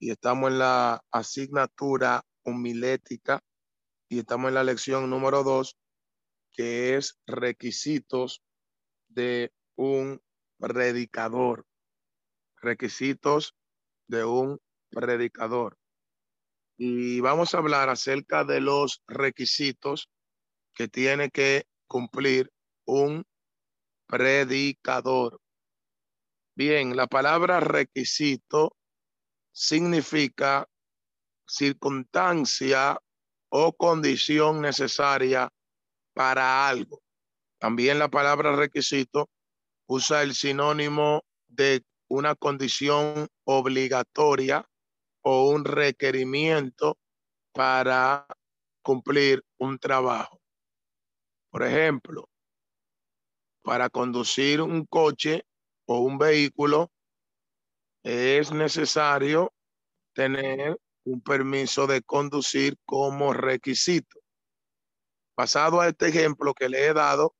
y estamos en la asignatura homilética y estamos en la lección número dos, que es requisitos de un predicador. Requisitos de un predicador. Y vamos a hablar acerca de los requisitos que tiene que cumplir un predicador. Bien, la palabra requisito significa circunstancia o condición necesaria para algo. También la palabra requisito usa el sinónimo de una condición obligatoria o un requerimiento para cumplir un trabajo. Por ejemplo, para conducir un coche o un vehículo es necesario tener un permiso de conducir como requisito. Pasado a este ejemplo que le he dado,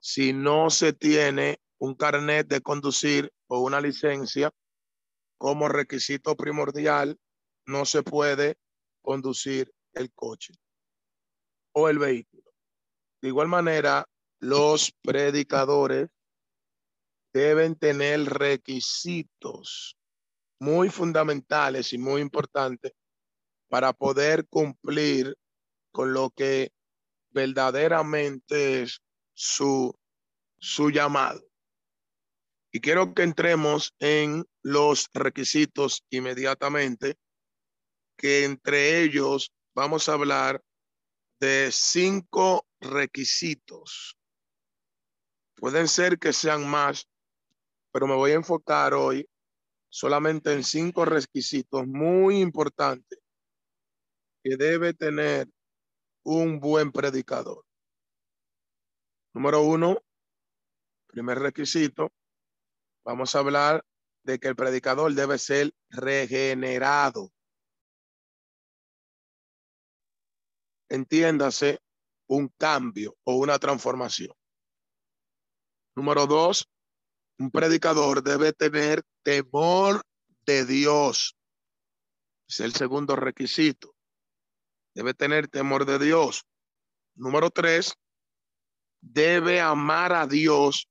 si no se tiene un carnet de conducir o una licencia como requisito primordial, no se puede conducir el coche o el vehículo. De igual manera, los predicadores deben tener requisitos muy fundamentales y muy importantes para poder cumplir con lo que verdaderamente es su, su llamado. Y quiero que entremos en los requisitos inmediatamente, que entre ellos vamos a hablar de cinco requisitos Pueden ser que sean más, pero me voy a enfocar hoy solamente en cinco requisitos muy importantes que debe tener un buen predicador. Número uno, primer requisito, vamos a hablar de que el predicador debe ser regenerado. Entiéndase un cambio o una transformación. Número dos, un predicador debe tener temor de Dios. Es el segundo requisito. Debe tener temor de Dios. Número tres, debe amar a Dios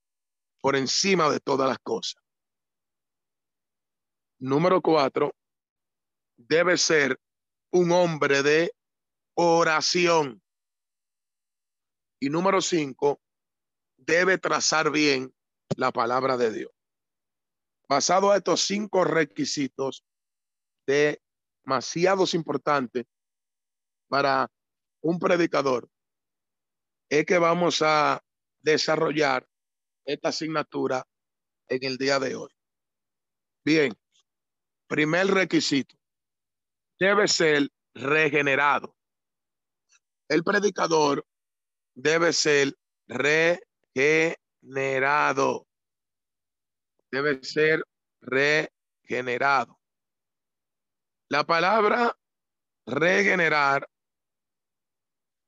por encima de todas las cosas. Número cuatro, debe ser un hombre de oración. Y número cinco, debe trazar bien la palabra de Dios. Basado a estos cinco requisitos demasiados importantes para un predicador, es que vamos a desarrollar esta asignatura en el día de hoy. Bien, primer requisito, debe ser regenerado. El predicador debe ser regenerado Debe ser regenerado. La palabra regenerar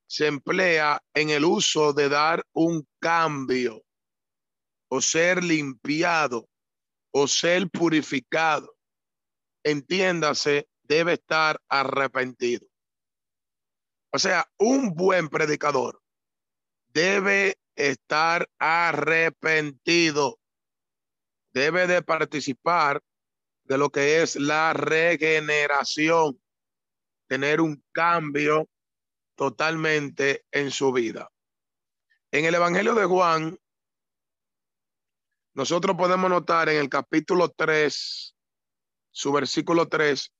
se emplea en el uso de dar un cambio o ser limpiado o ser purificado. Entiéndase, debe estar arrepentido. O sea, un buen predicador debe estar arrepentido. Debe de participar de lo que es la regeneración, tener un cambio totalmente en su vida. En el Evangelio de Juan, nosotros podemos notar en el capítulo 3, su versículo 3,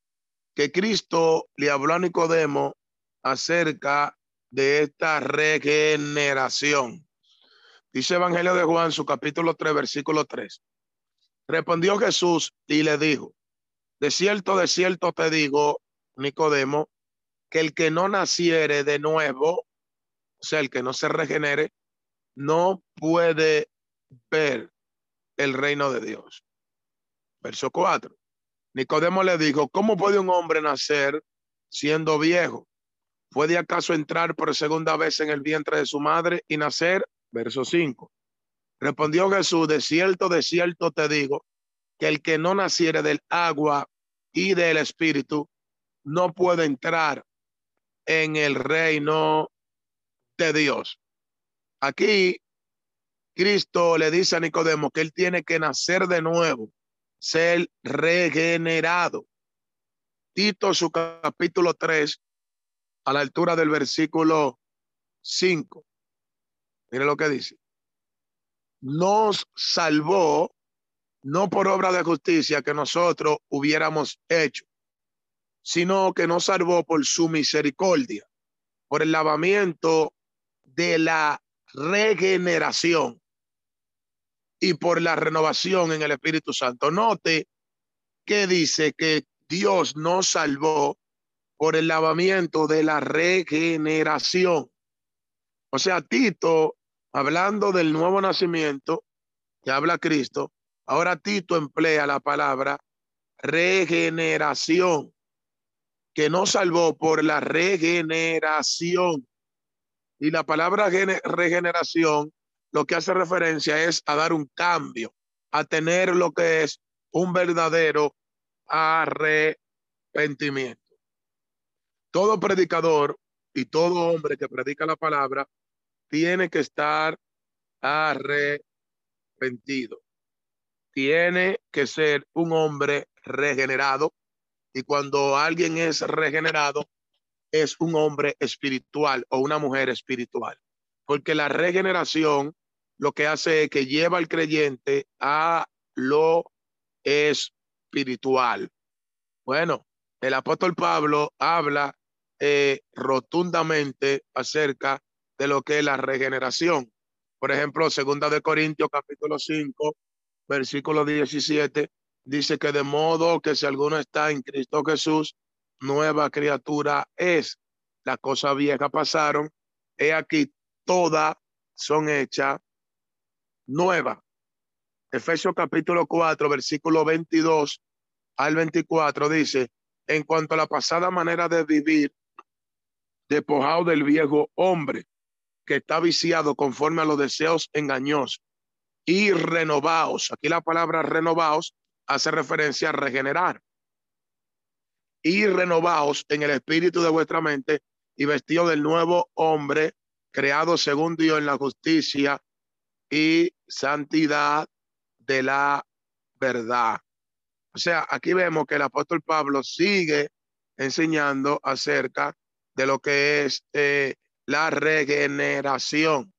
que Cristo le habló a Nicodemo acerca de esta regeneración. Dice Evangelio de Juan, su capítulo 3, versículo 3. Respondió Jesús y le dijo, de cierto, de cierto te digo, Nicodemo que el que no naciere de nuevo, o sea, el que no se regenere, no puede ver el reino de Dios. Verso 4. Nicodemo le dijo, ¿cómo puede un hombre nacer siendo viejo? ¿Puede acaso entrar por segunda vez en el vientre de su madre y nacer? Verso 5. Respondió Jesús, de cierto, de cierto te digo, que el que no naciere del agua y del espíritu no puede entrar en el reino de Dios. Aquí Cristo le dice a Nicodemo que él tiene que nacer de nuevo, ser regenerado. Tito su capítulo 3 a la altura del versículo 5. Mire lo que dice. Nos salvó no por obra de justicia que nosotros hubiéramos hecho, sino que nos salvó por su misericordia, por el lavamiento de la regeneración y por la renovación en el Espíritu Santo. Note que dice que Dios nos salvó por el lavamiento de la regeneración. O sea, Tito, hablando del nuevo nacimiento que habla Cristo, ahora Tito emplea la palabra regeneración que nos salvó por la regeneración. Y la palabra regeneración lo que hace referencia es a dar un cambio, a tener lo que es un verdadero arrepentimiento. Todo predicador y todo hombre que predica la palabra tiene que estar arrepentido. Tiene que ser un hombre regenerado y cuando alguien es regenerado, es un hombre espiritual o una mujer espiritual. Porque la regeneración lo que hace es que lleva al creyente a lo espiritual. Bueno, el apóstol Pablo habla eh, rotundamente acerca de lo que es la regeneración. Por ejemplo, segunda de Corintios capítulo 5, versículo 17, dice que de modo que si alguno está en Cristo Jesús, nueva criatura es. Las cosas viejas pasaron, he aquí todas son hechas nuevas. Efesios capítulo 4, versículo 22 al 24 dice, en cuanto a la pasada manera de vivir, despojado del viejo hombre que está viciado conforme a los deseos engañosos y renovados. Aquí la palabra renovados hace referencia a regenerar. Y renovaos en el espíritu de vuestra mente y vestido del nuevo hombre, creado según Dios en la justicia y santidad de la verdad. O sea, aquí vemos que el apóstol Pablo sigue enseñando acerca de lo que es eh, la regeneración.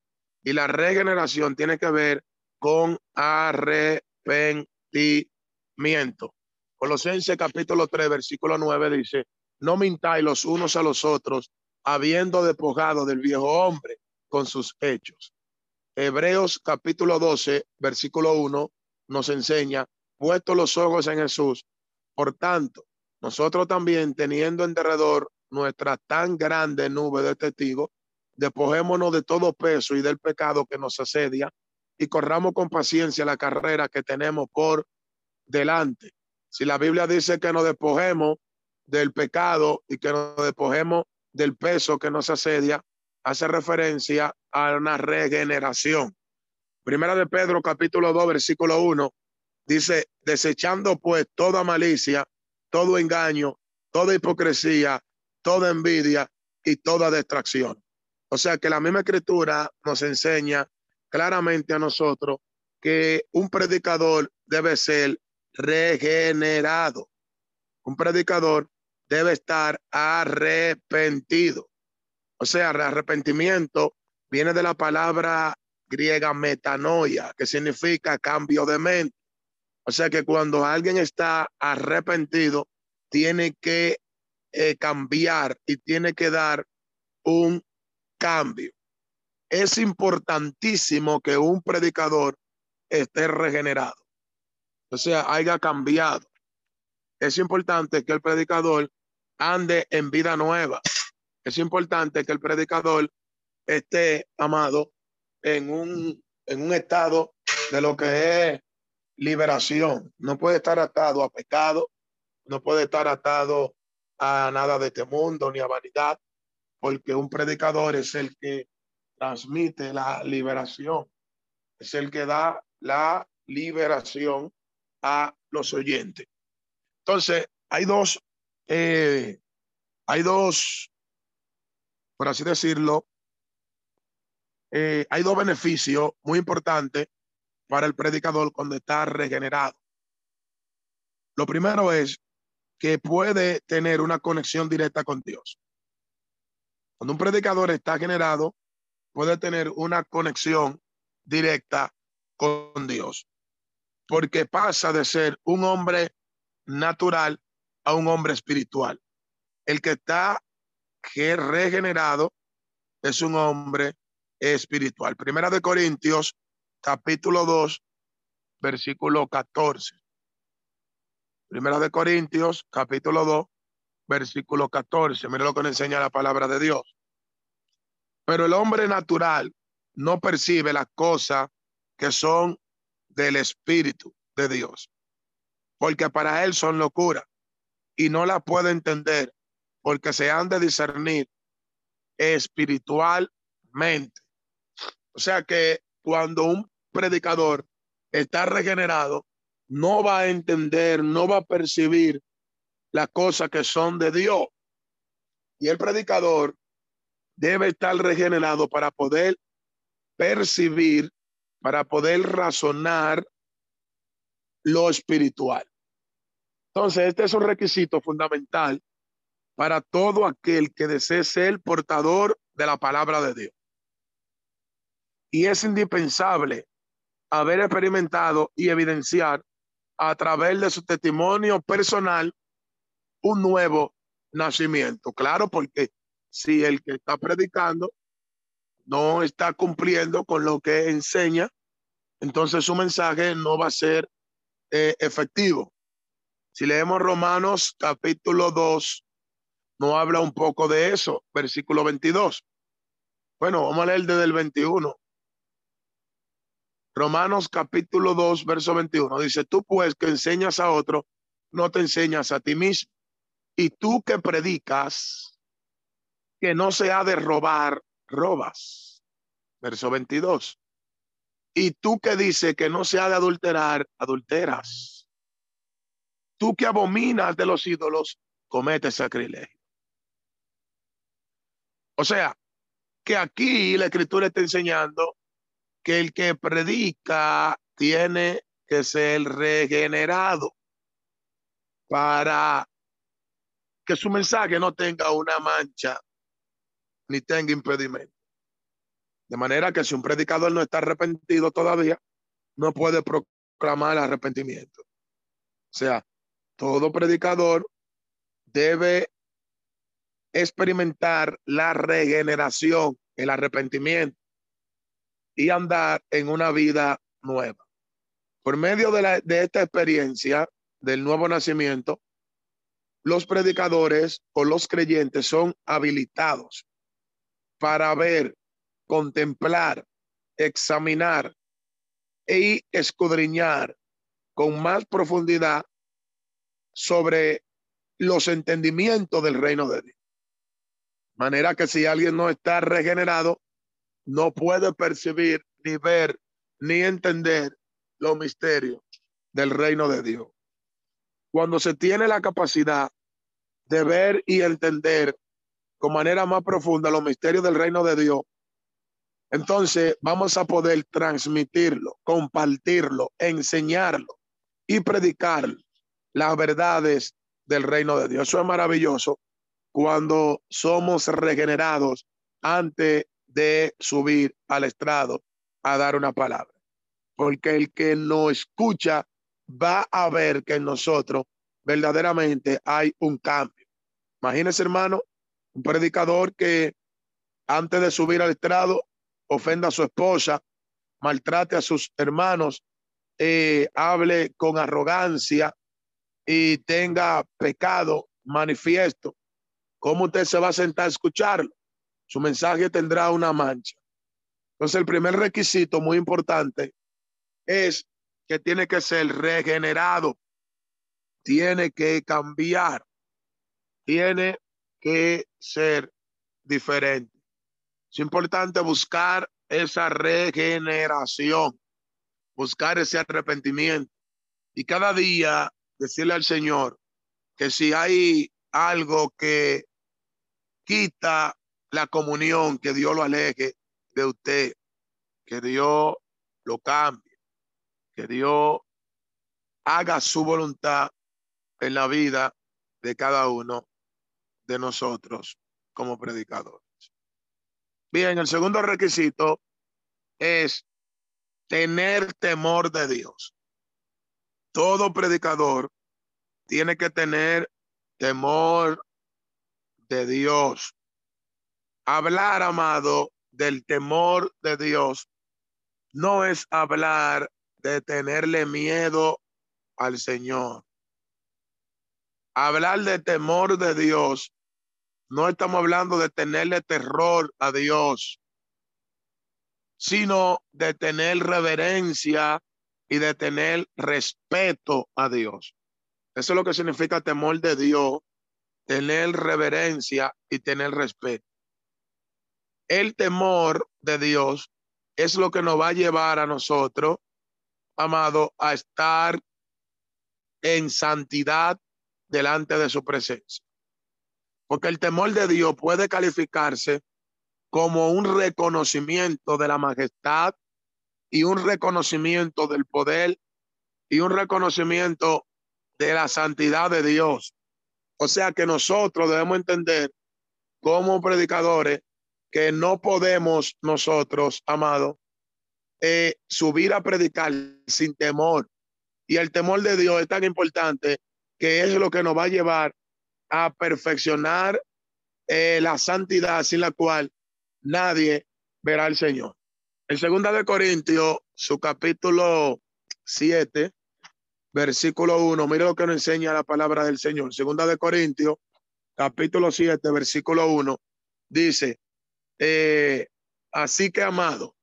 Y la regeneración tiene que ver con arrepentimiento miento. Colosenses capítulo 3, versículo 9 dice, no mintáis los unos a los otros, habiendo despojado del viejo hombre con sus hechos. Hebreos capítulo 12, versículo 1 nos enseña, puesto los ojos en Jesús, por tanto, nosotros también teniendo en derredor nuestra tan grande nube de testigos, despojémonos de todo peso y del pecado que nos asedia y corramos con paciencia la carrera que tenemos por delante. Si la Biblia dice que nos despojemos del pecado y que nos despojemos del peso que nos asedia, hace referencia a una regeneración. Primera de Pedro, capítulo 2, versículo 1, dice, desechando pues toda malicia, todo engaño, toda hipocresía, toda envidia y toda distracción. O sea que la misma escritura nos enseña claramente a nosotros que un predicador debe ser regenerado. Un predicador debe estar arrepentido. O sea, arrepentimiento viene de la palabra griega metanoia, que significa cambio de mente. O sea que cuando alguien está arrepentido, tiene que eh, cambiar y tiene que dar un cambio. Es importantísimo que un predicador esté regenerado o sea, haya cambiado. Es importante que el predicador ande en vida nueva. Es importante que el predicador esté, amado, en un, en un estado de lo que es liberación. No puede estar atado a pecado, no puede estar atado a nada de este mundo ni a vanidad, porque un predicador es el que transmite la liberación, es el que da la liberación a los oyentes. Entonces, hay dos, eh, hay dos, por así decirlo, eh, hay dos beneficios muy importantes para el predicador cuando está regenerado. Lo primero es que puede tener una conexión directa con Dios. Cuando un predicador está generado, puede tener una conexión directa con Dios, porque pasa de ser un hombre natural a un hombre espiritual. El que está regenerado es un hombre espiritual. Primera de Corintios, capítulo 2, versículo 14. Primera de Corintios, capítulo 2, versículo 14. Mira lo que nos enseña la palabra de Dios. Pero el hombre natural no percibe las cosas que son del Espíritu de Dios, porque para él son locura y no la puede entender porque se han de discernir espiritualmente. O sea que cuando un predicador está regenerado, no va a entender, no va a percibir las cosas que son de Dios. Y el predicador debe estar regenerado para poder percibir, para poder razonar lo espiritual. Entonces, este es un requisito fundamental para todo aquel que desee ser portador de la palabra de Dios. Y es indispensable haber experimentado y evidenciar a través de su testimonio personal un nuevo nacimiento. Claro, porque si el que está predicando no está cumpliendo con lo que enseña, entonces su mensaje no va a ser eh, efectivo. Si leemos Romanos capítulo 2, no habla un poco de eso, versículo 22. Bueno, vamos a leer desde el 21. Romanos capítulo 2, verso 21. Dice, tú pues que enseñas a otro, no te enseñas a ti mismo. Y tú que predicas que no se ha de robar, robas. Verso 22. Y tú que dices que no se ha de adulterar, adulteras. Tú que abominas de los ídolos, cometes sacrilegio. O sea, que aquí la escritura está enseñando que el que predica tiene que ser regenerado para que su mensaje no tenga una mancha ni tenga impedimento. De manera que si un predicador no está arrepentido todavía, no puede proclamar arrepentimiento. O sea, todo predicador debe experimentar la regeneración, el arrepentimiento y andar en una vida nueva. Por medio de, la, de esta experiencia del nuevo nacimiento, los predicadores o los creyentes son habilitados para ver, contemplar, examinar y escudriñar con más profundidad sobre los entendimientos del reino de Dios. Manera que si alguien no está regenerado, no puede percibir, ni ver, ni entender los misterios del reino de Dios. Cuando se tiene la capacidad de ver y entender con manera más profunda los misterios del reino de Dios, entonces vamos a poder transmitirlo, compartirlo, enseñarlo y predicar las verdades del reino de Dios. Eso es maravilloso cuando somos regenerados ante de subir al estrado a dar una palabra. Porque el que no escucha va a ver que en nosotros verdaderamente hay un cambio. Imagínese, hermano, un predicador que antes de subir al estrado ofenda a su esposa, maltrate a sus hermanos, eh, hable con arrogancia y tenga pecado manifiesto ¿cómo usted se va a sentar a escucharlo? Su mensaje tendrá una mancha. Entonces, el primer requisito muy importante es que tiene que ser regenerado, tiene que cambiar, tiene que ser diferente. Es importante buscar esa regeneración, buscar ese arrepentimiento y cada día decirle al Señor que si hay algo que quita la comunión, que Dios lo aleje de usted, que Dios lo cambie, que Dios haga su voluntad en la vida de cada uno de nosotros como predicadores. Bien, el segundo requisito es tener temor de Dios. Todo predicador tiene que tener temor de Dios. Hablar, amado, del temor de Dios no es hablar de tenerle miedo al Señor. Hablar de temor de Dios, no estamos hablando de tenerle terror a Dios, sino de tener reverencia y de tener respeto a Dios. Eso es lo que significa temor de Dios, tener reverencia y tener respeto. El temor de Dios es lo que nos va a llevar a nosotros, amado, a estar en santidad delante de su presencia. Porque el temor de Dios puede calificarse como un reconocimiento de la majestad y un reconocimiento del poder y un reconocimiento de la santidad de Dios. O sea que nosotros debemos entender como predicadores que no podemos nosotros, amado, eh, subir a predicar sin temor. Y el temor de Dios es tan importante que es lo que nos va a llevar a perfeccionar eh, la santidad sin la cual nadie verá al Señor. En segunda de Corintios, su capítulo 7, versículo 1, mire lo que nos enseña la palabra del Señor. Segunda de Corintios, capítulo 7, versículo 1, dice, eh, así que amado,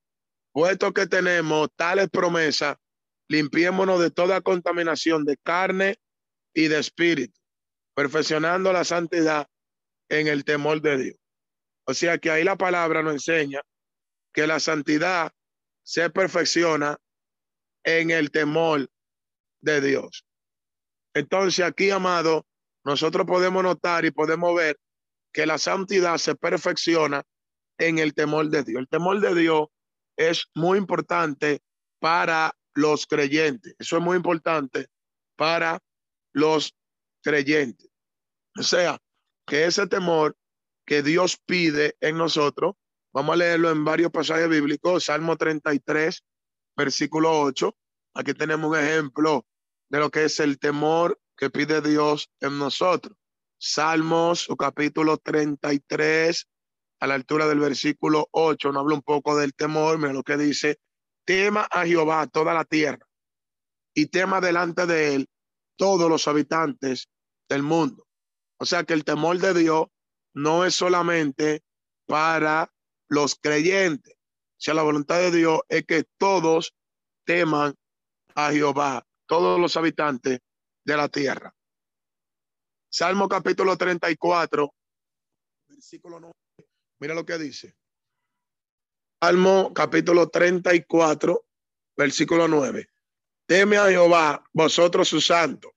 puesto que tenemos tales promesas, limpiémonos de toda contaminación de carne y de espíritu, perfeccionando la santidad en el temor de Dios. O sea que ahí la palabra nos enseña que la santidad se perfecciona en el temor de Dios. Entonces aquí, amado, nosotros podemos notar y podemos ver que la santidad se perfecciona en el temor de Dios. El temor de Dios es muy importante para los creyentes. Eso es muy importante para los creyentes. O sea, que ese temor que Dios pide en nosotros, vamos a leerlo en varios pasajes bíblicos, Salmo 33, versículo 8. Aquí tenemos un ejemplo de lo que es el temor que pide Dios en nosotros. Salmos, su capítulo 33, a la altura del versículo 8, nos habla un poco del temor, mira lo que dice, tema a Jehová toda la tierra y tema delante de él todos los habitantes del mundo. O sea que el temor de Dios no es solamente para los creyentes. O sea, la voluntad de Dios es que todos teman a Jehová, todos los habitantes de la tierra. Salmo capítulo 34, versículo 9. Mira lo que dice. Salmo capítulo 34, versículo 9. Teme a Jehová, vosotros sus santos,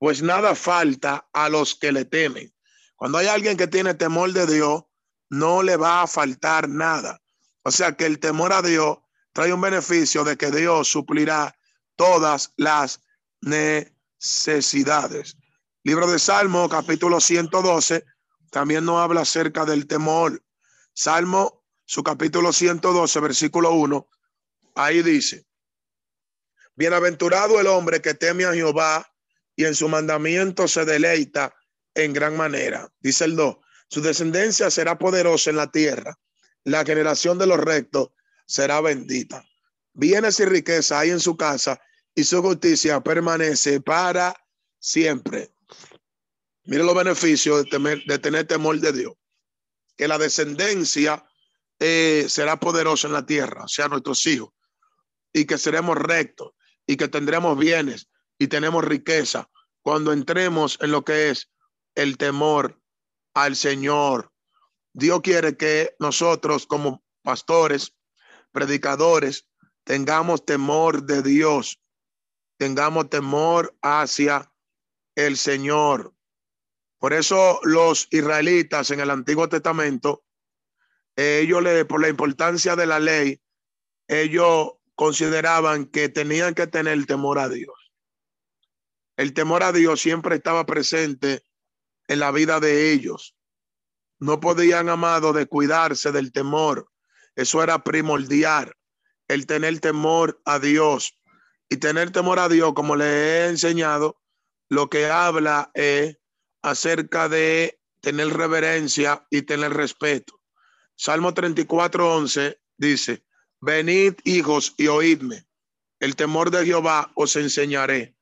pues nada falta a los que le temen. Cuando hay alguien que tiene temor de Dios, no le va a faltar nada. O sea que el temor a Dios trae un beneficio de que Dios suplirá todas las necesidades. Libro de Salmo, capítulo 112, también nos habla acerca del temor. Salmo, su capítulo 112, versículo 1, ahí dice, Bienaventurado el hombre que teme a Jehová y en su mandamiento se deleita en gran manera. Dice el 2, su descendencia será poderosa en la tierra, la generación de los rectos será bendita. Bienes y riqueza hay en su casa y su justicia permanece para siempre. Mire los beneficios de, de tener temor de Dios. Que la descendencia eh, será poderosa en la tierra, o sea, nuestros hijos, y que seremos rectos y que tendremos bienes y tenemos riqueza cuando entremos en lo que es el temor al Señor. Dios quiere que nosotros como pastores, predicadores, tengamos temor de Dios, tengamos temor hacia el Señor. Por eso los israelitas en el Antiguo Testamento, ellos le, por la importancia de la ley, ellos consideraban que tenían que tener temor a Dios. El temor a Dios siempre estaba presente en la vida de ellos. No podían, amado, de cuidarse del temor. Eso era primordial, el tener temor a Dios. Y tener temor a Dios, como le he enseñado, lo que habla es acerca de tener reverencia y tener respeto. Salmo 34, 11 dice, Venid, hijos, y oídme. El temor de Jehová os enseñaré.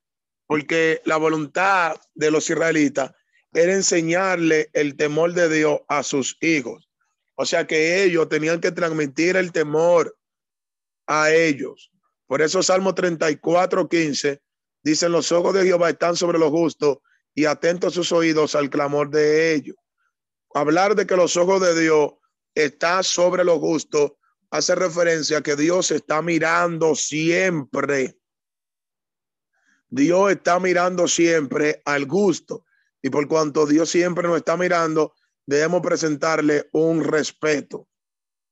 Porque la voluntad de los israelitas era enseñarle el temor de Dios a sus hijos. O sea que ellos tenían que transmitir el temor a ellos. Por eso Salmo 34, 15 dicen los ojos de Jehová están sobre los justos y atentos sus oídos al clamor de ellos. Hablar de que los ojos de Dios están sobre los justos hace referencia a que Dios está mirando siempre. Dios está mirando siempre al gusto. Y por cuanto Dios siempre nos está mirando, debemos presentarle un respeto.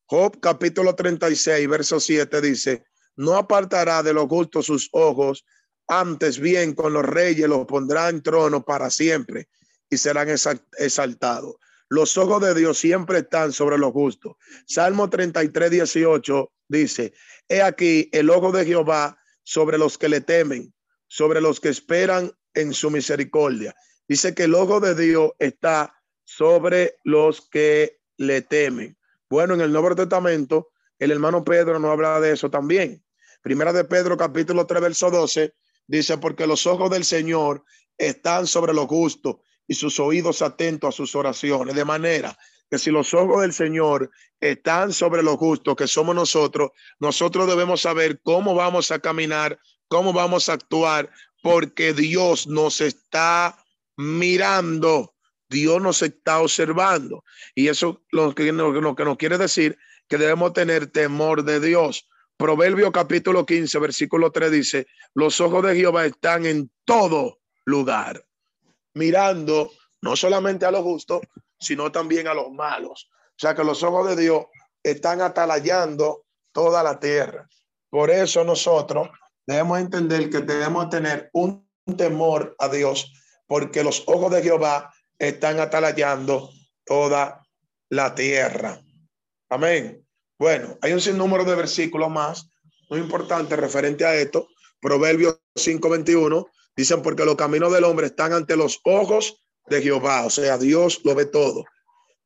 Job capítulo 36, verso 7 dice, no apartará de los gustos sus ojos, antes bien con los reyes los pondrá en trono para siempre y serán exaltados. Los ojos de Dios siempre están sobre los justos. Salmo 33, 18 dice, he aquí el ojo de Jehová sobre los que le temen, sobre los que esperan en su misericordia. Dice que el ojo de Dios está sobre los que le temen. Bueno, en el Nuevo Testamento, el hermano Pedro no habla de eso también. Primera de Pedro, capítulo 3, verso 12, dice, porque los ojos del Señor están sobre los justos y sus oídos atentos a sus oraciones. De manera que si los ojos del Señor están sobre los justos que somos nosotros, nosotros debemos saber cómo vamos a caminar, cómo vamos a actuar, porque Dios nos está mirando, Dios nos está observando. Y eso lo que, lo que nos quiere decir que debemos tener temor de Dios. Proverbio capítulo 15, versículo 3 dice, los ojos de Jehová están en todo lugar mirando no solamente a los justos, sino también a los malos. O sea que los ojos de Dios están atalayando toda la tierra. Por eso nosotros debemos entender que debemos tener un temor a Dios, porque los ojos de Jehová están atalayando toda la tierra. Amén. Bueno, hay un sinnúmero de versículos más muy importantes referente a esto. Proverbios 5:21 Dicen porque los caminos del hombre están ante los ojos de Jehová, o sea, Dios lo ve todo.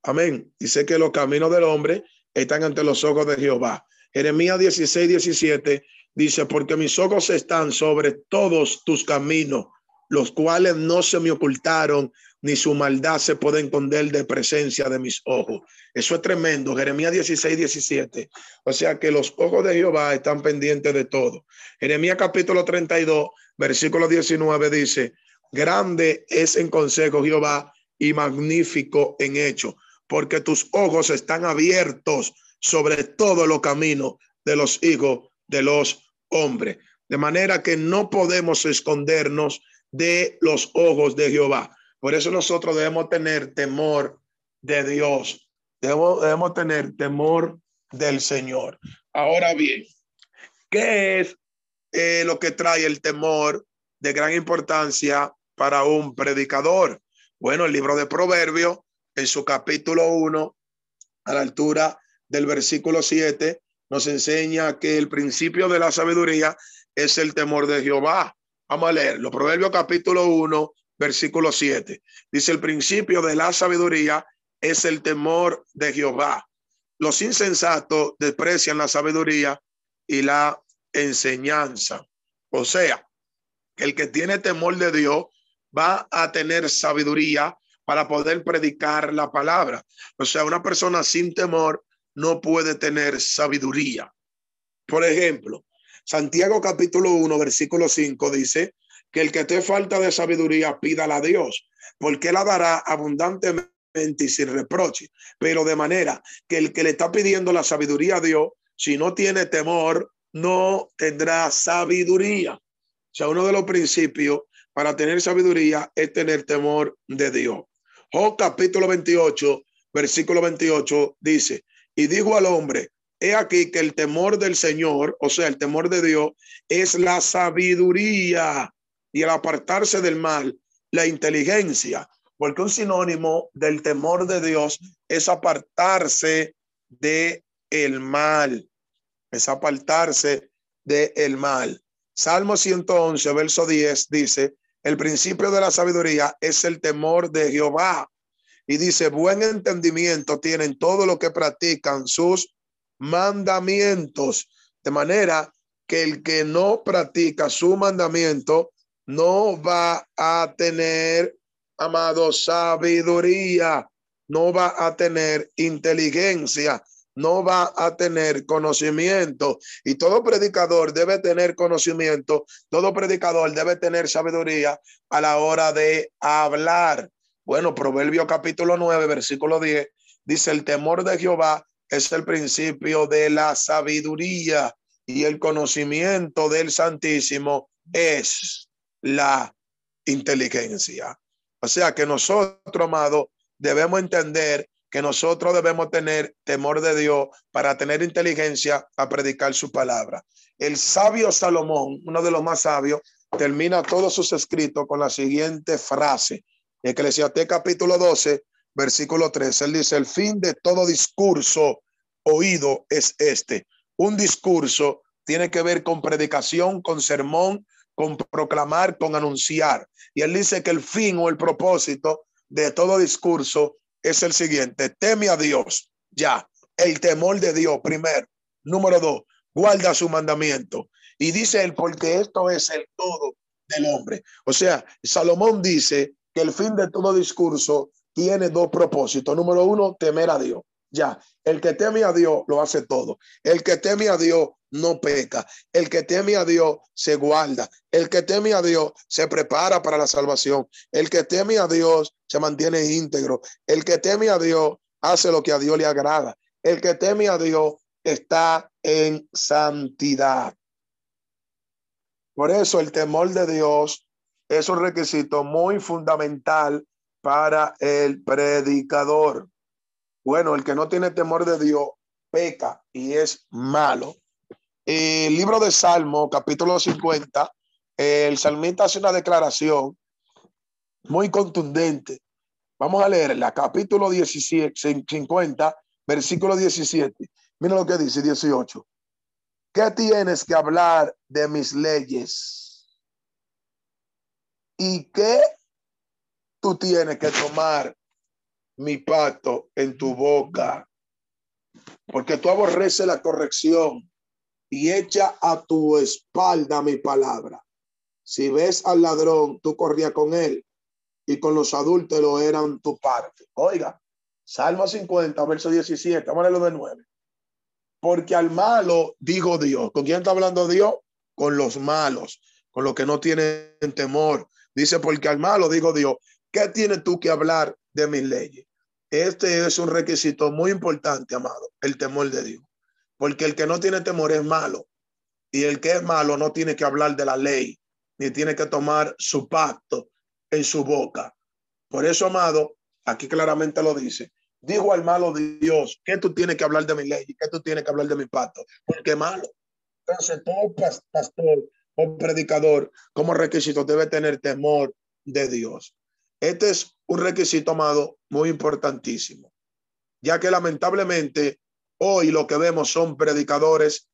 Amén. Dice que los caminos del hombre están ante los ojos de Jehová. Jeremías 16, 17 dice, porque mis ojos están sobre todos tus caminos, los cuales no se me ocultaron, ni su maldad se puede esconder de presencia de mis ojos. Eso es tremendo. Jeremías 16, 17. O sea que los ojos de Jehová están pendientes de todo. Jeremías capítulo 32, versículo 19 dice, grande es en consejo Jehová y magnífico en hecho, porque tus ojos están abiertos sobre todo los caminos de los hijos de los hombres. De manera que no podemos escondernos de los ojos de Jehová. Por eso nosotros debemos tener temor de Dios. Debemos, debemos tener temor del Señor. Ahora bien, ¿qué es eh, lo que trae el temor de gran importancia para un predicador. Bueno, el libro de Proverbios, en su capítulo 1, a la altura del versículo 7, nos enseña que el principio de la sabiduría es el temor de Jehová. Vamos a leer los Proverbios capítulo 1, versículo 7. Dice, el principio de la sabiduría es el temor de Jehová. Los insensatos desprecian la sabiduría y la enseñanza. O sea, el que tiene temor de Dios va a tener sabiduría para poder predicar la palabra. O sea, una persona sin temor no puede tener sabiduría. Por ejemplo, Santiago capítulo 1, versículo 5 dice que el que te falta de sabiduría pídala a Dios, porque la dará abundantemente y sin reproche. Pero de manera que el que le está pidiendo la sabiduría a Dios, si no tiene temor, no tendrá sabiduría. O sea, uno de los principios para tener sabiduría es tener temor de Dios. Job capítulo 28, versículo 28 dice, y dijo al hombre, he aquí que el temor del Señor, o sea, el temor de Dios, es la sabiduría y el apartarse del mal, la inteligencia, porque un sinónimo del temor de Dios es apartarse de el mal, es apartarse de el mal. Salmo 111, verso 10 dice, el principio de la sabiduría es el temor de Jehová. Y dice, buen entendimiento tienen todo lo que practican sus mandamientos. De manera que el que no practica su mandamiento no va a tener, amado, sabiduría, no va a tener inteligencia, no va a tener conocimiento. Y todo predicador debe tener conocimiento, todo predicador debe tener sabiduría a la hora de hablar. Bueno, Proverbio capítulo 9, versículo 10, dice, el temor de Jehová es el principio de la sabiduría y el conocimiento del Santísimo es la inteligencia. O sea que nosotros, amado, debemos entender que nosotros debemos tener temor de Dios para tener inteligencia a predicar su palabra. El sabio Salomón, uno de los más sabios, termina todos sus escritos con la siguiente frase. En Eclesiastés capítulo 12, versículo 3, él dice, el fin de todo discurso oído es este. Un discurso tiene que ver con predicación, con sermón, con proclamar, con anunciar. Y él dice que el fin o el propósito de todo discurso es el siguiente, teme a Dios, ya, el temor de Dios primero. Número dos, guarda su mandamiento. Y dice él, porque esto es el todo del hombre. O sea, Salomón dice que el fin de todo discurso tiene dos propósitos. Número uno, temer a Dios. Ya, el que teme a Dios lo hace todo. El que teme a Dios no peca. El que teme a Dios se guarda. El que teme a Dios se prepara para la salvación. El que teme a Dios se mantiene íntegro. El que teme a Dios hace lo que a Dios le agrada. El que teme a Dios está en santidad. Por eso el temor de Dios es un requisito muy fundamental para el predicador. Bueno, el que no tiene temor de Dios peca y es malo. El libro de Salmo, capítulo 50, el salmista hace una declaración muy contundente. Vamos a leerla, capítulo 17, 50, versículo 17. Mira lo que dice 18. ¿Qué tienes que hablar de mis leyes? ¿Y qué tú tienes que tomar mi pacto en tu boca? Porque tú aborreces la corrección y echa a tu espalda mi palabra. Si ves al ladrón, tú corrías con él y con los adúlteros eran tu parte. Oiga, Salmo 50, verso 17, vamos a leerlo de nueve. Porque al malo digo Dios. ¿Con quién está hablando Dios? Con los malos, con los que no tienen temor. Dice, porque al malo digo Dios, ¿qué tienes tú que hablar de mis leyes? Este es un requisito muy importante, amado, el temor de Dios. Porque el que no tiene temor es malo. Y el que es malo no tiene que hablar de la ley, ni tiene que tomar su pacto en su boca. Por eso, amado, aquí claramente lo dice. Dijo al malo Dios, que tú tienes que hablar de mi ley, que tú tienes que hablar de mi pacto, porque malo. Entonces, todo pastor o predicador como requisito debe tener temor de Dios. Este es un requisito, amado, muy importantísimo, ya que lamentablemente Hoy lo que vemos son predicadores,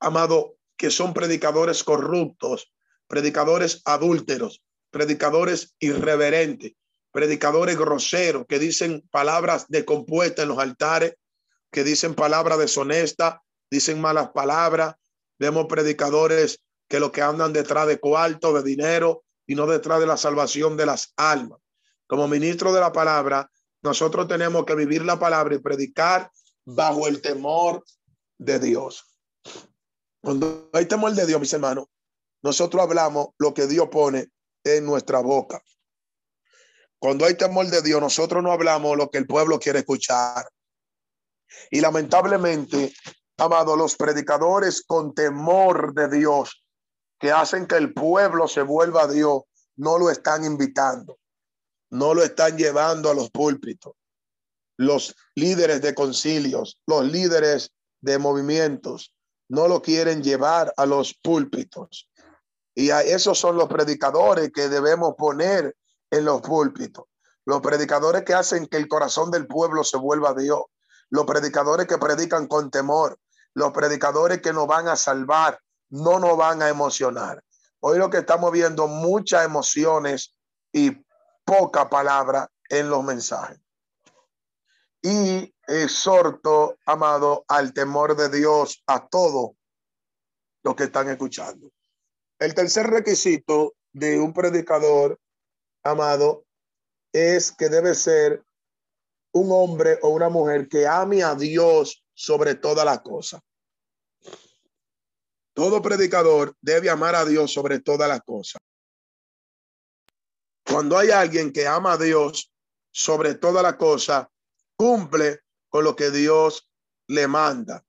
amado, que son predicadores corruptos, predicadores adúlteros, predicadores irreverentes, predicadores groseros que dicen palabras de compuesta en los altares, que dicen palabras deshonestas, dicen malas palabras. Vemos predicadores que lo que andan detrás de cuarto, de dinero, y no detrás de la salvación de las almas. Como ministro de la palabra, nosotros tenemos que vivir la palabra y predicar bajo el temor de Dios. Cuando hay temor de Dios, mis hermanos, nosotros hablamos lo que Dios pone en nuestra boca. Cuando hay temor de Dios, nosotros no hablamos lo que el pueblo quiere escuchar. Y lamentablemente, amado, los predicadores con temor de Dios que hacen que el pueblo se vuelva a Dios, no lo están invitando, no lo están llevando a los púlpitos. Los líderes de concilios, los líderes de movimientos, no lo quieren llevar a los púlpitos. Y a esos son los predicadores que debemos poner en los púlpitos. Los predicadores que hacen que el corazón del pueblo se vuelva a Dios. Los predicadores que predican con temor. Los predicadores que nos van a salvar no nos van a emocionar. Hoy lo que estamos viendo, muchas emociones y poca palabra en los mensajes. Y exhorto, amado, al temor de Dios a todos los que están escuchando. El tercer requisito de un predicador, amado, es que debe ser un hombre o una mujer que ame a Dios sobre toda la cosa. Todo predicador debe amar a Dios sobre todas las cosas. Cuando hay alguien que ama a Dios sobre todas las cosas, cumple con lo que Dios le manda.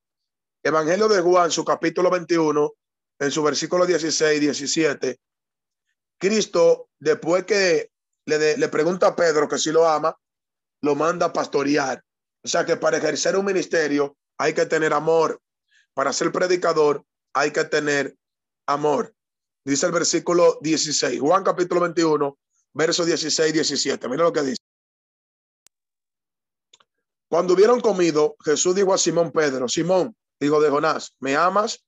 Evangelio de Juan, su capítulo 21, en su versículo 16 y 17, Cristo, después que le, le pregunta a Pedro que si lo ama, lo manda a pastorear. O sea que para ejercer un ministerio hay que tener amor. Para ser predicador hay que tener amor. Dice el versículo 16, Juan capítulo 21, verso 16 y 17. Mira lo que dice. Cuando hubieron comido, Jesús dijo a Simón Pedro, Simón, hijo de Jonás, ¿me amas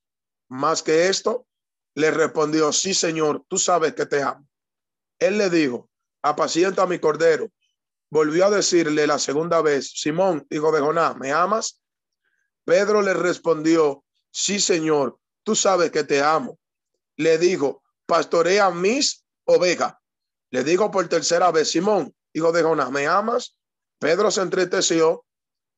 más que esto? Le respondió, sí, Señor, tú sabes que te amo. Él le dijo, apacienta a mi cordero. Volvió a decirle la segunda vez, Simón, hijo de Jonás, ¿me amas? Pedro le respondió, sí, Señor, tú sabes que te amo. Le dijo, pastorea mis ovejas. Le dijo por tercera vez, Simón, hijo de Jonás, ¿me amas? Pedro se entristeció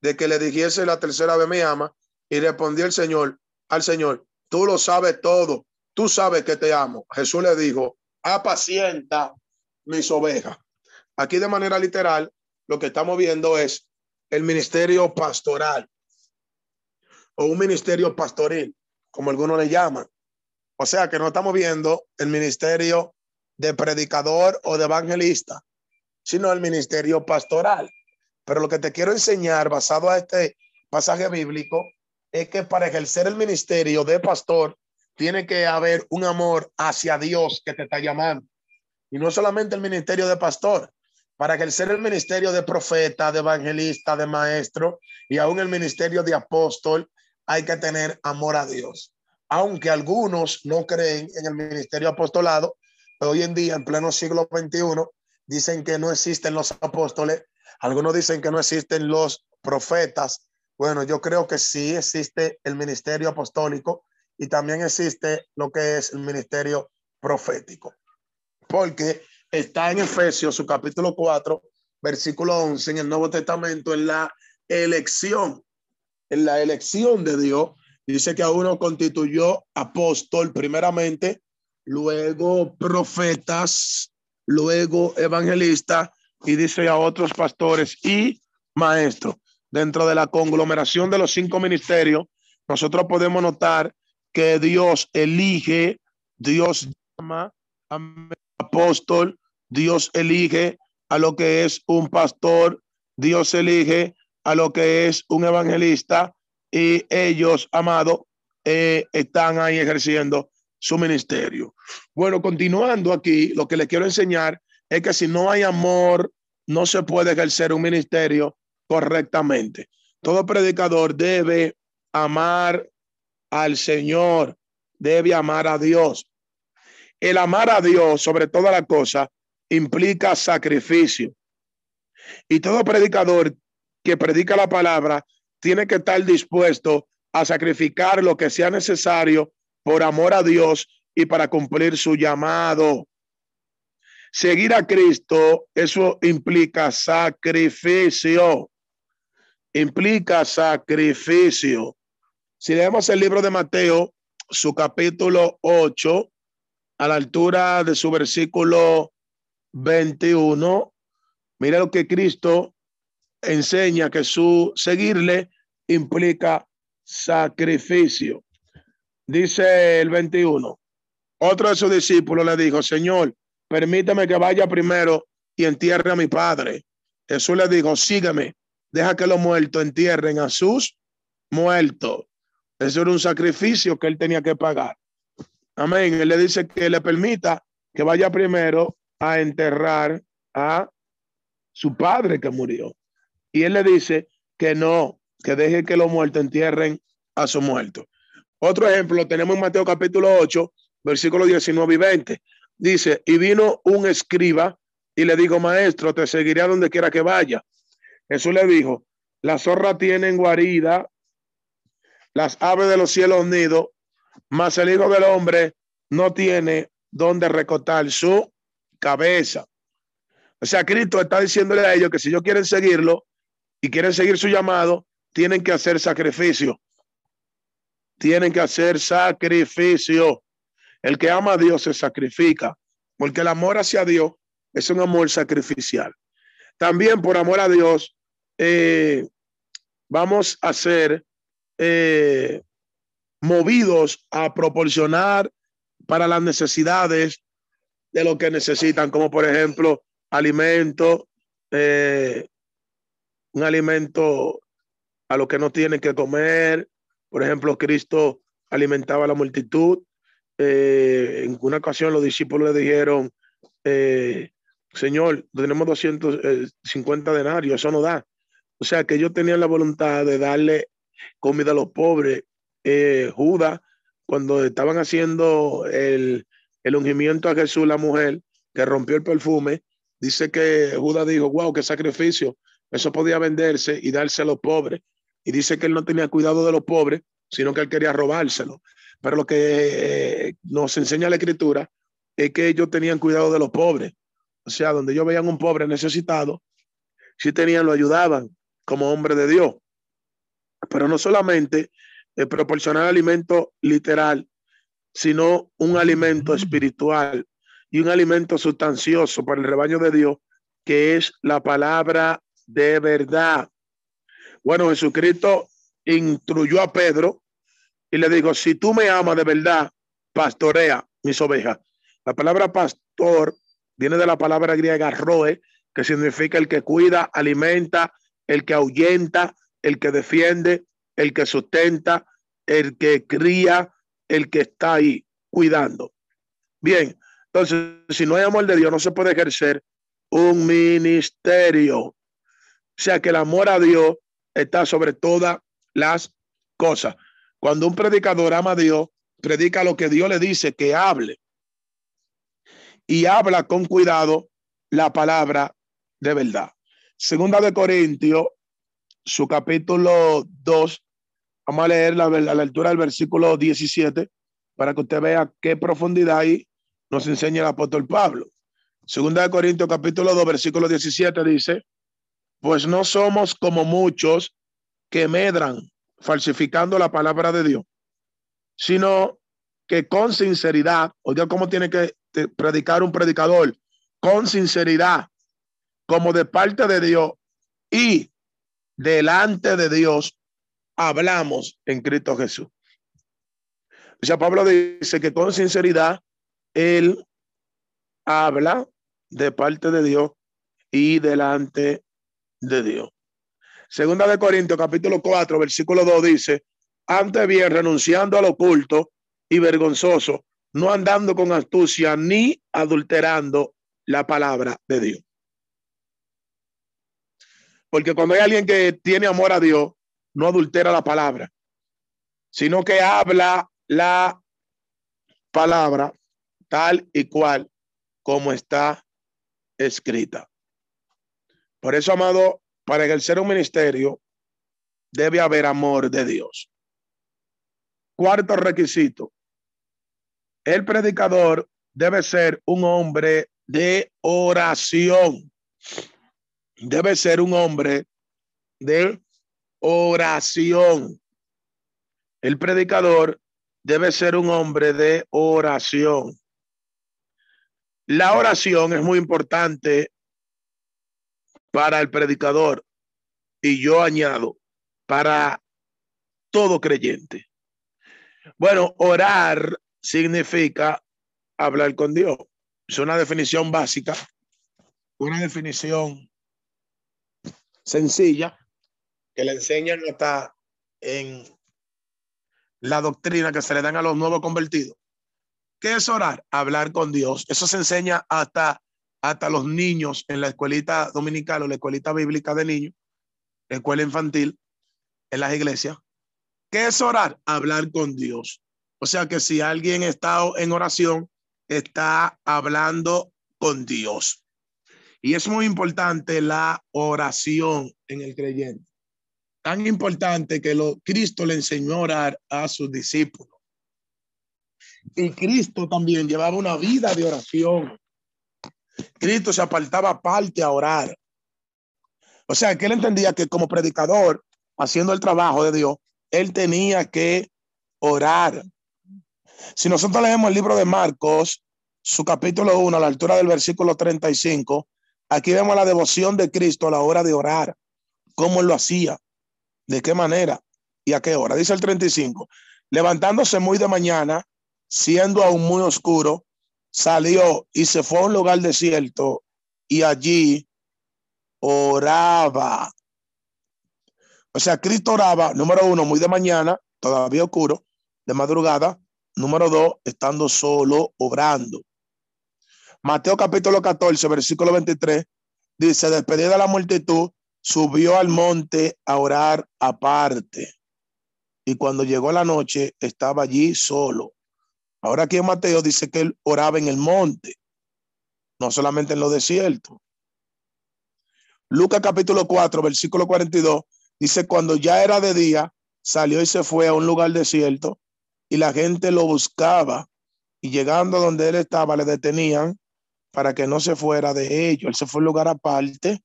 de que le dijese la tercera vez, me ama, y respondió el Señor al Señor, tú lo sabes todo, tú sabes que te amo. Jesús le dijo, apacienta mis ovejas. Aquí de manera literal, lo que estamos viendo es el ministerio pastoral o un ministerio pastoril como algunos le llaman. O sea que no estamos viendo el ministerio de predicador o de evangelista, sino el ministerio pastoral. Pero lo que te quiero enseñar basado a este pasaje bíblico es que para ejercer el ministerio de pastor tiene que haber un amor hacia Dios que te está llamando. Y no solamente el ministerio de pastor, para ejercer el ministerio de profeta, de evangelista, de maestro y aún el ministerio de apóstol, hay que tener amor a Dios. Aunque algunos no creen en el ministerio apostolado, hoy en día, en pleno siglo XXI, dicen que no existen los apóstoles, algunos dicen que no existen los profetas. Bueno, yo creo que sí existe el ministerio apostólico y también existe lo que es el ministerio profético. Porque está en Efesios, su capítulo 4, versículo 11, en el Nuevo Testamento, en la elección en la elección de Dios, dice que a uno constituyó apóstol primeramente, luego profetas, luego evangelista y dice a otros pastores y maestros. Dentro de la conglomeración de los cinco ministerios, nosotros podemos notar que Dios elige, Dios llama a apóstol, Dios elige a lo que es un pastor, Dios elige a lo que es un evangelista y ellos, amado, eh, están ahí ejerciendo su ministerio. Bueno, continuando aquí, lo que les quiero enseñar es que si no hay amor, no se puede ejercer un ministerio correctamente. Todo predicador debe amar al Señor, debe amar a Dios. El amar a Dios sobre toda la cosa implica sacrificio. Y todo predicador que predica la palabra tiene que estar dispuesto a sacrificar lo que sea necesario por amor a Dios y para cumplir su llamado. Seguir a Cristo, eso implica sacrificio. Implica sacrificio. Si leemos el libro de Mateo, su capítulo 8, a la altura de su versículo 21, mira lo que Cristo enseña que su seguirle implica sacrificio. Dice el 21. Otro de sus discípulos le dijo, Señor, permítame que vaya primero y entierre a mi padre. Jesús le dijo, sígueme, deja que los muertos entierren a sus muertos. Eso era un sacrificio que él tenía que pagar. Amén. Él le dice que le permita que vaya primero a enterrar a su padre que murió. Y él le dice que no, que deje que los muertos entierren a su muerto. Otro ejemplo tenemos en Mateo capítulo 8, versículos 19 y 20. Dice, y vino un escriba y le dijo, maestro, te seguiré a donde quiera que vaya. Jesús le dijo, la zorra tiene guarida, las aves de los cielos nidos, mas el Hijo del Hombre no tiene donde recotar su cabeza. O sea, Cristo está diciéndole a ellos que si ellos quieren seguirlo y quieren seguir su llamado, tienen que hacer sacrificio. Tienen que hacer sacrificio. El que ama a Dios se sacrifica, porque el amor hacia Dios es un amor sacrificial. También por amor a Dios, eh, vamos a ser eh, movidos a proporcionar para las necesidades de lo que necesitan, como por ejemplo alimento, eh, un alimento a lo que no tienen que comer. Por ejemplo, Cristo alimentaba a la multitud. Eh, en una ocasión los discípulos le dijeron, eh, Señor, tenemos 250 denarios, eso no da. O sea que ellos tenían la voluntad de darle comida a los pobres. Judas, cuando estaban haciendo el, el ungimiento a Jesús, la mujer que rompió el perfume, dice que Judas dijo, wow, qué sacrificio, eso podía venderse y darse a los pobres. Y dice que él no tenía cuidado de los pobres, sino que él quería robárselo. Pero lo que eh, nos enseña la escritura es que ellos tenían cuidado de los pobres. O sea, donde ellos veían un pobre necesitado, si tenían, lo ayudaban como hombre de Dios. Pero no solamente eh, proporcionar alimento literal, sino un alimento espiritual y un alimento sustancioso para el rebaño de Dios, que es la palabra de verdad. Bueno, Jesucristo instruyó a Pedro y le dijo, si tú me amas de verdad, pastorea mis ovejas. La palabra pastor viene de la palabra griega roe, que significa el que cuida, alimenta, el que ahuyenta, el que defiende, el que sustenta, el que cría, el que está ahí cuidando. Bien, entonces, si no hay amor de Dios, no se puede ejercer un ministerio. O sea que el amor a Dios está sobre todas las cosas. Cuando un predicador ama a Dios, predica lo que Dios le dice que hable. Y habla con cuidado la palabra de verdad. Segunda de Corintios, su capítulo 2, Vamos a leer la, la, lectura del versículo 17 para que usted vea qué profundidad ahí nos enseña el apóstol Pablo. Segunda de Corintios capítulo 2 versículo 17 dice, pues no somos como muchos que medran falsificando la palabra de Dios, sino que con sinceridad, oiga cómo tiene que predicar un predicador, con sinceridad, como de parte de Dios y delante de Dios, hablamos en Cristo Jesús. O sea, Pablo dice que con sinceridad él habla de parte de Dios y delante de Dios. Segunda de Corintios, capítulo 4, versículo 2 dice, antes bien renunciando al oculto y vergonzoso, no andando con astucia ni adulterando la palabra de Dios. Porque cuando hay alguien que tiene amor a Dios, no adultera la palabra, sino que habla la palabra tal y cual como está escrita. Por eso, amado, para ejercer un ministerio debe haber amor de Dios. Cuarto requisito. El predicador debe ser un hombre de oración. Debe ser un hombre de oración. El predicador debe ser un hombre de oración. La oración es muy importante para el predicador y yo añado para todo creyente. Bueno, orar significa hablar con Dios. Es una definición básica, una definición sencilla que le enseñan hasta en la doctrina que se le dan a los nuevos convertidos. ¿Qué es orar? Hablar con Dios. Eso se enseña hasta, hasta los niños en la escuelita dominical o la escuelita bíblica de niños, la escuela infantil, en las iglesias. ¿Qué es orar? Hablar con Dios. O sea que si alguien está en oración, está hablando con Dios. Y es muy importante la oración en el creyente. Tan importante que lo, Cristo le enseñó a orar a sus discípulos. Y Cristo también llevaba una vida de oración. Cristo se apartaba aparte a orar. O sea, que él entendía que como predicador, haciendo el trabajo de Dios, él tenía que orar. Si nosotros leemos el libro de Marcos, su capítulo 1, a la altura del versículo 35, aquí vemos la devoción de Cristo a la hora de orar, cómo él lo hacía, de qué manera y a qué hora. Dice el 35, levantándose muy de mañana, siendo aún muy oscuro, salió y se fue a un lugar desierto y allí oraba. O sea, Cristo oraba, número uno, muy de mañana, todavía oscuro, de madrugada, número dos, estando solo, obrando. Mateo capítulo 14, versículo 23, dice, despedida de la multitud, subió al monte a orar aparte. Y cuando llegó la noche, estaba allí solo. Ahora aquí en Mateo dice que él oraba en el monte, no solamente en lo desierto. Lucas capítulo 4, versículo 42, dice, cuando ya era de día, salió y se fue a un lugar desierto y la gente lo buscaba y llegando donde él estaba le detenían para que no se fuera de ellos. Él se fue a un lugar aparte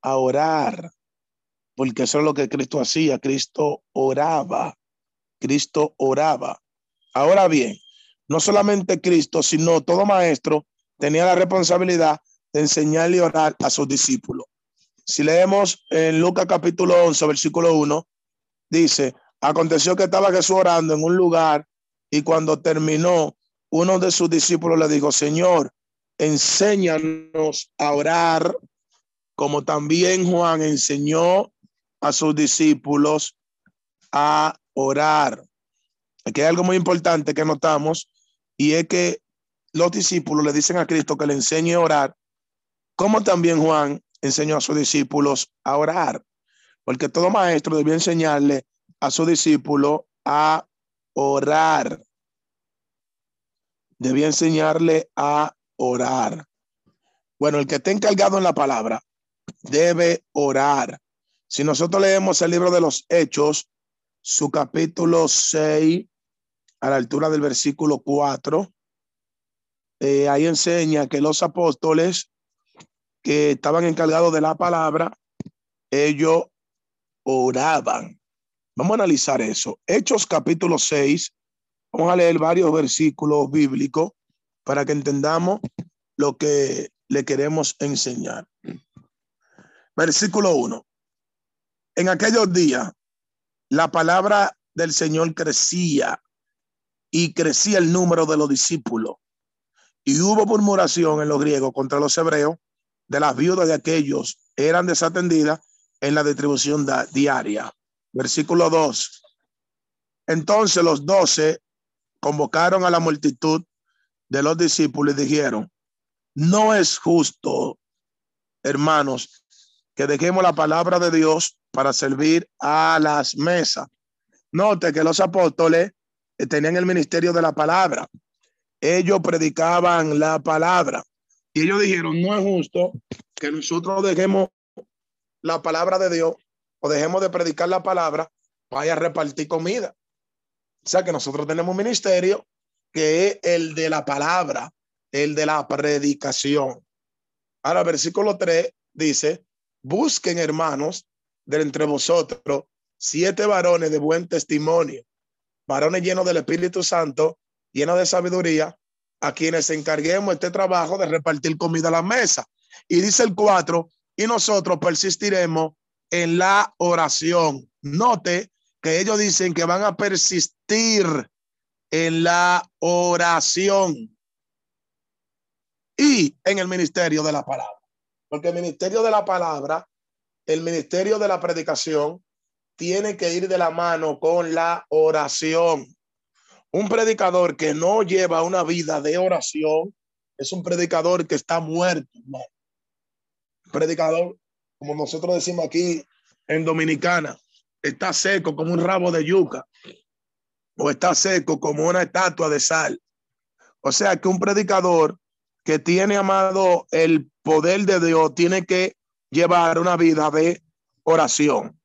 a orar, porque eso es lo que Cristo hacía. Cristo oraba. Cristo oraba. Ahora bien, no solamente Cristo, sino todo maestro tenía la responsabilidad de enseñarle a orar a sus discípulos. Si leemos en Lucas capítulo 11, versículo 1, dice, aconteció que estaba Jesús orando en un lugar y cuando terminó, uno de sus discípulos le dijo, Señor, enséñanos a orar, como también Juan enseñó a sus discípulos a orar. Aquí hay algo muy importante que notamos y es que los discípulos le dicen a Cristo que le enseñe a orar, como también Juan enseñó a sus discípulos a orar, porque todo maestro debía enseñarle a su discípulo a orar. Debía enseñarle a orar. Bueno, el que esté encargado en la palabra debe orar. Si nosotros leemos el libro de los Hechos, su capítulo 6, a la altura del versículo 4, eh, ahí enseña que los apóstoles que estaban encargados de la palabra, ellos oraban. Vamos a analizar eso. Hechos capítulo 6, vamos a leer varios versículos bíblicos para que entendamos lo que le queremos enseñar. Versículo 1. En aquellos días, la palabra del Señor crecía y crecía el número de los discípulos. Y hubo murmuración en los griegos contra los hebreos de las viudas de aquellos eran desatendidas en la distribución diaria. Versículo 2. Entonces los doce convocaron a la multitud de los discípulos y dijeron, no es justo, hermanos, que dejemos la palabra de Dios para servir a las mesas. Note que los apóstoles tenían el ministerio de la palabra. Ellos predicaban la palabra. Y ellos dijeron, no es justo que nosotros dejemos la palabra de Dios o dejemos de predicar la palabra, vaya a repartir comida. O sea que nosotros tenemos un ministerio que es el de la palabra, el de la predicación. Ahora, versículo 3 dice, busquen hermanos de entre vosotros siete varones de buen testimonio, varones llenos del Espíritu Santo, llenos de sabiduría, a quienes encarguemos este trabajo de repartir comida a la mesa. Y dice el 4, y nosotros persistiremos en la oración. Note que ellos dicen que van a persistir en la oración y en el ministerio de la palabra. Porque el ministerio de la palabra, el ministerio de la predicación, tiene que ir de la mano con la oración. Un predicador que no lleva una vida de oración es un predicador que está muerto. predicador, como nosotros decimos aquí en Dominicana, está seco como un rabo de yuca o está seco como una estatua de sal. O sea que un predicador que tiene amado el poder de Dios tiene que llevar una vida de oración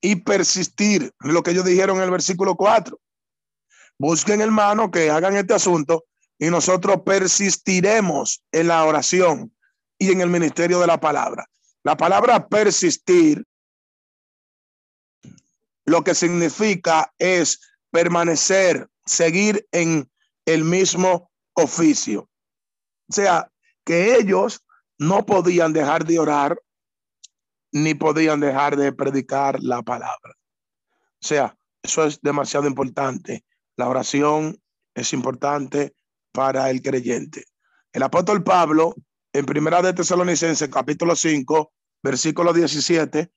y persistir lo que ellos dijeron en el versículo 4. Busquen hermano que hagan este asunto y nosotros persistiremos en la oración y en el ministerio de la palabra. La palabra persistir lo que significa es permanecer, seguir en el mismo oficio. O sea, que ellos no podían dejar de orar ni podían dejar de predicar la palabra. O sea, eso es demasiado importante. La oración es importante para el creyente. El apóstol Pablo, en Primera de Tesalonicenses, capítulo 5, versículo 17,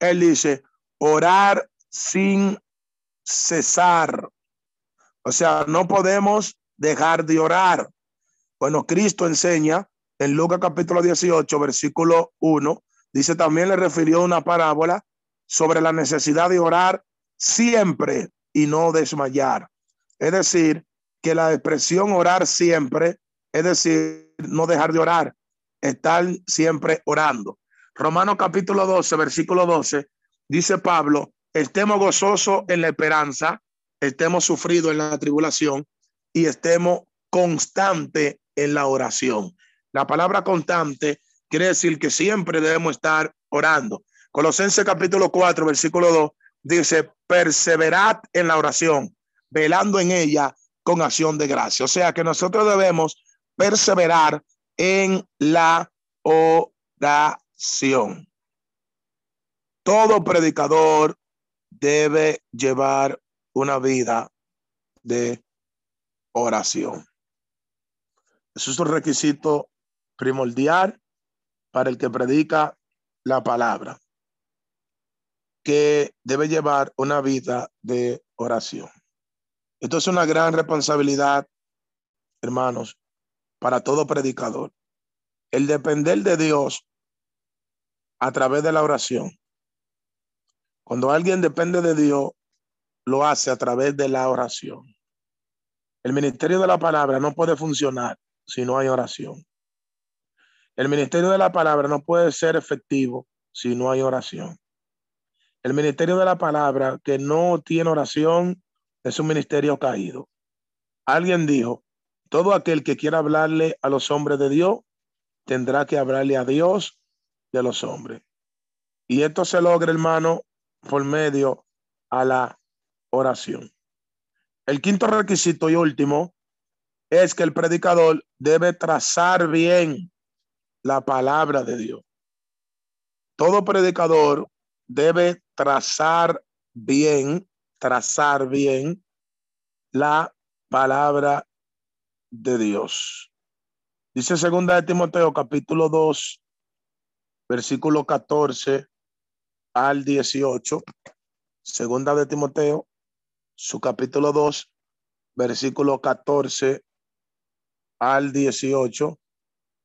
él dice, orar sin cesar. O sea, no podemos dejar de orar. Bueno, Cristo enseña en Lucas capítulo 18, versículo 1, dice también le refirió una parábola sobre la necesidad de orar siempre y no desmayar. Es decir, que la expresión orar siempre, es decir, no dejar de orar, estar siempre orando. Romano capítulo 12, versículo 12, dice Pablo, estemos gozosos en la esperanza, estemos sufridos en la tribulación y estemos constante en la oración. La palabra constante quiere decir que siempre debemos estar orando. Colosenses capítulo 4, versículo 2 dice, perseverad en la oración, velando en ella con acción de gracia. O sea que nosotros debemos perseverar en la oración. Todo predicador debe llevar una vida de oración. Eso es un requisito primordial para el que predica la palabra, que debe llevar una vida de oración. Esto es una gran responsabilidad, hermanos, para todo predicador. El depender de Dios a través de la oración. Cuando alguien depende de Dios, lo hace a través de la oración. El ministerio de la palabra no puede funcionar si no hay oración. El ministerio de la palabra no puede ser efectivo si no hay oración. El ministerio de la palabra que no tiene oración es un ministerio caído. Alguien dijo, todo aquel que quiera hablarle a los hombres de Dios tendrá que hablarle a Dios de los hombres. Y esto se logra, hermano, por medio a la oración. El quinto requisito y último es que el predicador debe trazar bien la palabra de Dios. Todo predicador debe trazar bien, trazar bien la palabra de Dios. Dice segunda de Timoteo capítulo 2, versículo 14 al 18. Segunda de Timoteo, su capítulo 2, versículo 14 al 18.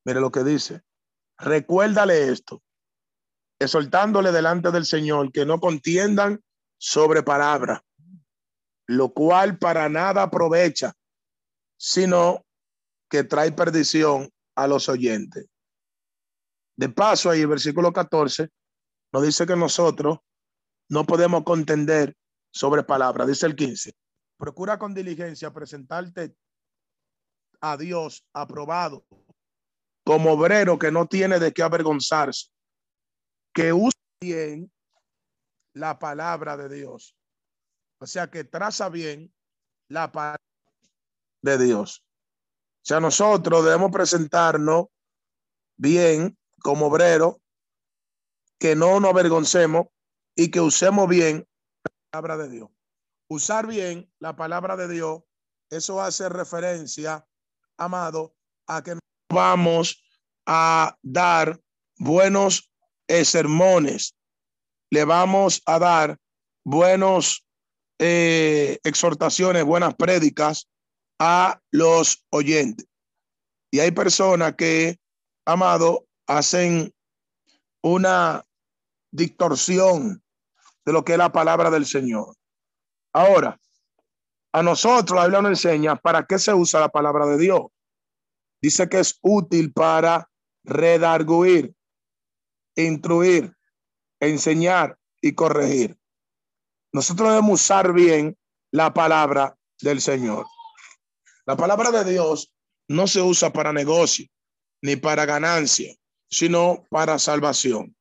Mire lo que dice. Recuérdale esto, exhortándole delante del Señor que no contiendan sobre palabra, lo cual para nada aprovecha, sino que trae perdición a los oyentes. De paso, ahí el versículo 14 nos dice que nosotros no podemos contender sobre palabra. Dice el 15. Procura con diligencia presentarte a Dios aprobado, como obrero que no tiene de qué avergonzarse, que usa bien la palabra de Dios. O sea, que traza bien la palabra de Dios. O sea, nosotros debemos presentarnos bien como obrero, que no nos avergoncemos y que usemos bien la palabra de Dios. Usar bien la palabra de Dios, eso hace referencia, amado, a que vamos a dar buenos eh, sermones, le vamos a dar buenos eh, exhortaciones, buenas prédicas a los oyentes. Y hay personas que, amado, hacen una distorsión de lo que es la palabra del Señor. Ahora, a nosotros la Biblia nos enseña para qué se usa la palabra de Dios. Dice que es útil para redarguir, instruir, enseñar y corregir. Nosotros debemos usar bien la palabra del Señor. La palabra de Dios no se usa para negocio ni para ganancia, sino para salvación.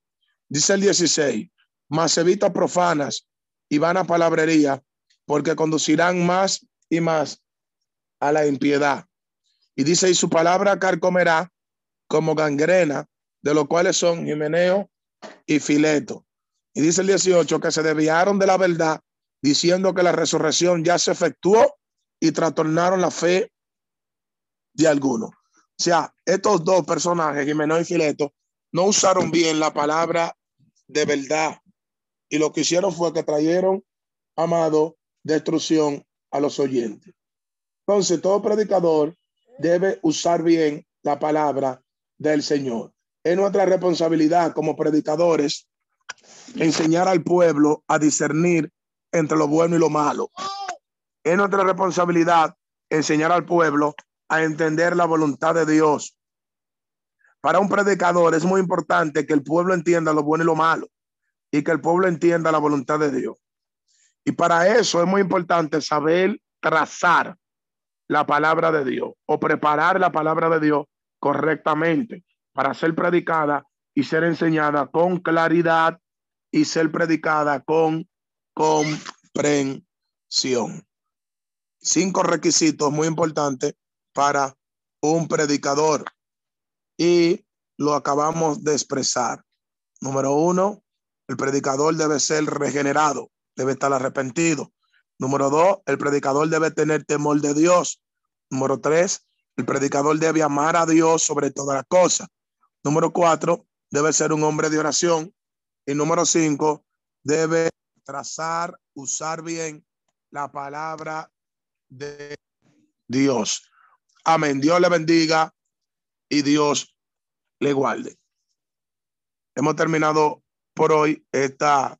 Dice el 16, mas evita profanas y vana palabrería, porque conducirán más y más a la impiedad. Y dice, y su palabra carcomerá como gangrena, de los cuales son Jimeneo y Fileto. Y dice el 18 que se desviaron de la verdad, diciendo que la resurrección ya se efectuó y trastornaron la fe de algunos. O sea, estos dos personajes, Jimeneo y Fileto, no usaron bien la palabra de verdad. Y lo que hicieron fue que trajeron, amado, destrucción a los oyentes. Entonces, todo predicador debe usar bien la palabra del Señor. Es nuestra responsabilidad como predicadores enseñar al pueblo a discernir entre lo bueno y lo malo. Es nuestra responsabilidad enseñar al pueblo a entender la voluntad de Dios. Para un predicador es muy importante que el pueblo entienda lo bueno y lo malo y que el pueblo entienda la voluntad de Dios. Y para eso es muy importante saber trazar la palabra de Dios o preparar la palabra de Dios correctamente para ser predicada y ser enseñada con claridad y ser predicada con comprensión. Cinco requisitos muy importantes para un predicador y lo acabamos de expresar. Número uno, el predicador debe ser regenerado, debe estar arrepentido. Número dos, el predicador debe tener temor de Dios. Número tres, el predicador debe amar a Dios sobre todas las cosas. Número cuatro, debe ser un hombre de oración. Y número cinco, debe trazar, usar bien la palabra de Dios. Amén. Dios le bendiga y Dios le guarde. Hemos terminado por hoy esta.